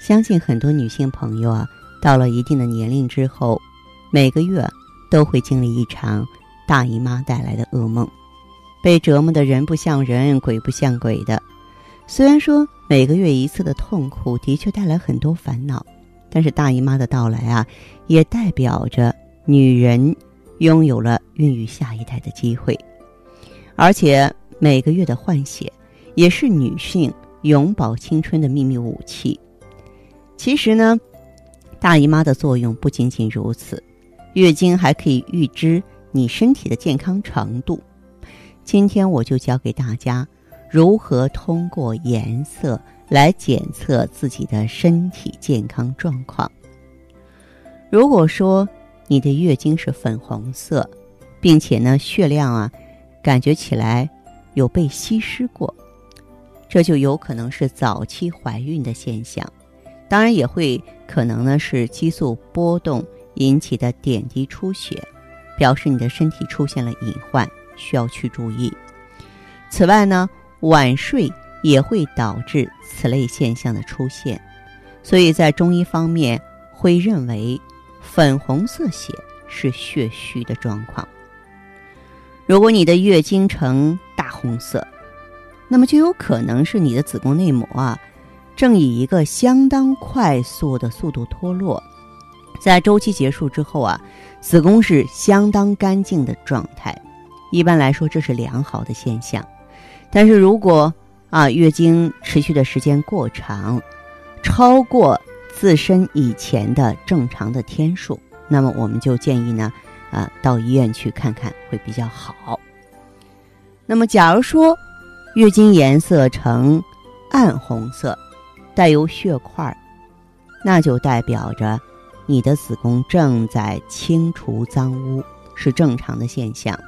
相信很多女性朋友啊，到了一定的年龄之后，每个月都会经历一场大姨妈带来的噩梦，被折磨的人不像人，鬼不像鬼的。虽然说每个月一次的痛苦的确带来很多烦恼，但是大姨妈的到来啊，也代表着女人拥有了孕育下一代的机会，而且每个月的换血也是女性永葆青春的秘密武器。其实呢，大姨妈的作用不仅仅如此，月经还可以预知你身体的健康程度。今天我就教给大家如何通过颜色来检测自己的身体健康状况。如果说你的月经是粉红色，并且呢血量啊感觉起来有被稀释过，这就有可能是早期怀孕的现象。当然也会可能呢是激素波动引起的点滴出血，表示你的身体出现了隐患，需要去注意。此外呢，晚睡也会导致此类现象的出现，所以在中医方面会认为粉红色血是血虚的状况。如果你的月经呈大红色，那么就有可能是你的子宫内膜啊。正以一个相当快速的速度脱落，在周期结束之后啊，子宫是相当干净的状态。一般来说，这是良好的现象。但是如果啊月经持续的时间过长，超过自身以前的正常的天数，那么我们就建议呢啊到医院去看看会比较好。那么，假如说月经颜色呈暗红色。带有血块，那就代表着你的子宫正在清除脏污，是正常的现象。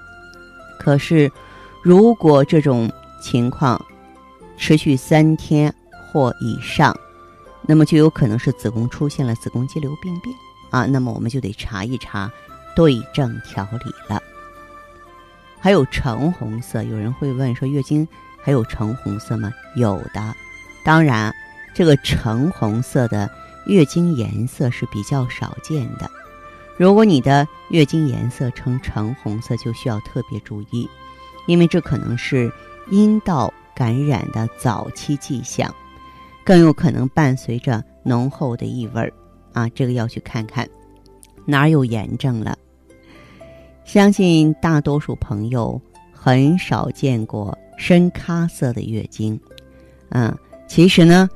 可是，如果这种情况持续三天或以上，那么就有可能是子宫出现了子宫肌瘤病变啊。那么我们就得查一查，对症调理了。还有橙红色，有人会问说，月经还有橙红色吗？有的，当然。这个橙红色的月经颜色是比较少见的，如果你的月经颜色呈橙红色，就需要特别注意，因为这可能是阴道感染的早期迹象，更有可能伴随着浓厚的异味儿啊，这个要去看看哪儿有炎症了。相信大多数朋友很少见过深咖色的月经，嗯，其实呢。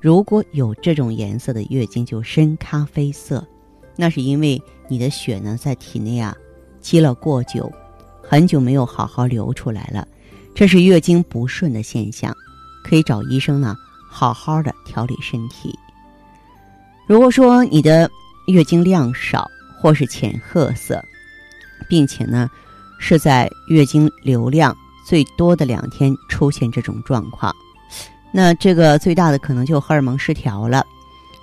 如果有这种颜色的月经，就深咖啡色，那是因为你的血呢在体内啊积了过久，很久没有好好流出来了，这是月经不顺的现象，可以找医生呢好好的调理身体。如果说你的月经量少或是浅褐色，并且呢是在月经流量最多的两天出现这种状况。那这个最大的可能就荷尔蒙失调了，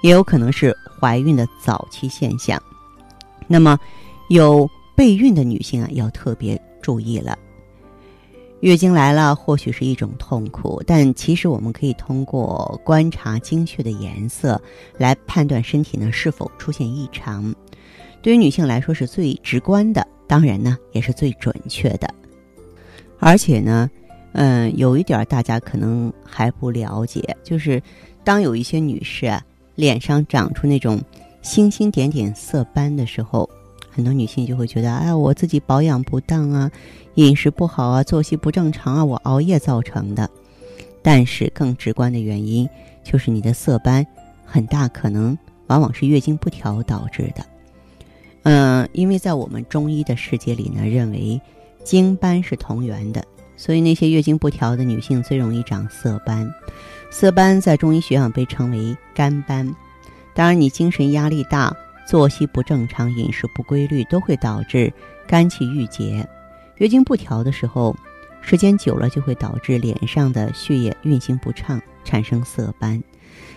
也有可能是怀孕的早期现象。那么，有备孕的女性啊，要特别注意了。月经来了，或许是一种痛苦，但其实我们可以通过观察经血的颜色来判断身体呢是否出现异常。对于女性来说是最直观的，当然呢也是最准确的，而且呢。嗯，有一点大家可能还不了解，就是当有一些女士啊脸上长出那种星星点点色斑的时候，很多女性就会觉得，哎，我自己保养不当啊，饮食不好啊，作息不正常啊，我熬夜造成的。但是更直观的原因就是你的色斑很大可能往往是月经不调导致的。嗯，因为在我们中医的世界里呢，认为经斑是同源的。所以，那些月经不调的女性最容易长色斑，色斑在中医学上被称为肝斑，当然，你精神压力大、作息不正常、饮食不规律，都会导致肝气郁结。月经不调的时候，时间久了就会导致脸上的血液运行不畅，产生色斑。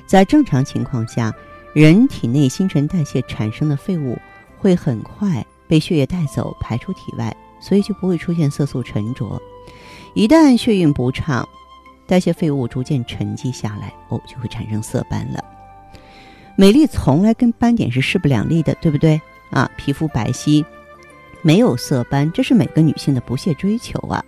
在正常情况下，人体内新陈代谢产生的废物会很快被血液带走，排出体外，所以就不会出现色素沉着。一旦血运不畅，代谢废物逐渐沉积下来，哦，就会产生色斑了。美丽从来跟斑点是势不两立的，对不对？啊，皮肤白皙，没有色斑，这是每个女性的不懈追求啊。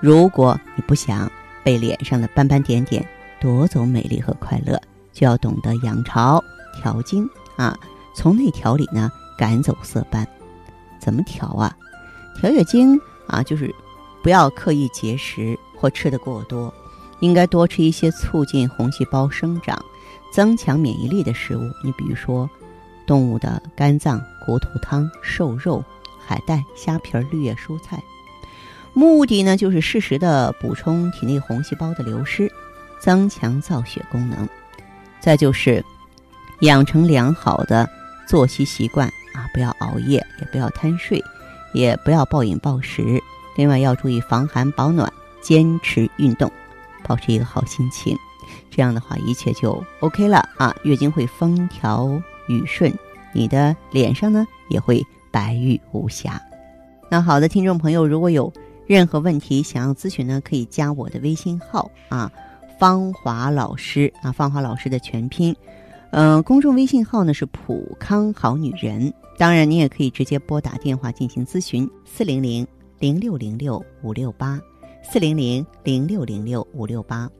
如果你不想被脸上的斑斑点点夺走美丽和快乐，就要懂得养巢调经啊，从内调理呢，赶走色斑。怎么调啊？调月经啊，就是不要刻意节食或吃的过多。应该多吃一些促进红细胞生长、增强免疫力的食物。你比如说，动物的肝脏、骨头汤、瘦肉、海带、虾皮、绿叶蔬菜。目的呢，就是适时的补充体内红细胞的流失，增强造血功能。再就是养成良好的作息习惯啊，不要熬夜，也不要贪睡，也不要暴饮暴食。另外要注意防寒保暖，坚持运动。保持一个好心情，这样的话一切就 OK 了啊！月经会风调雨顺，你的脸上呢也会白玉无瑕。那好的，听众朋友，如果有任何问题想要咨询呢，可以加我的微信号啊，芳华老师啊，芳华老师的全拼，嗯，公众微信号呢是普康好女人。当然，你也可以直接拨打电话进行咨询，四零零零六零六五六八。四零零零六零六五六八。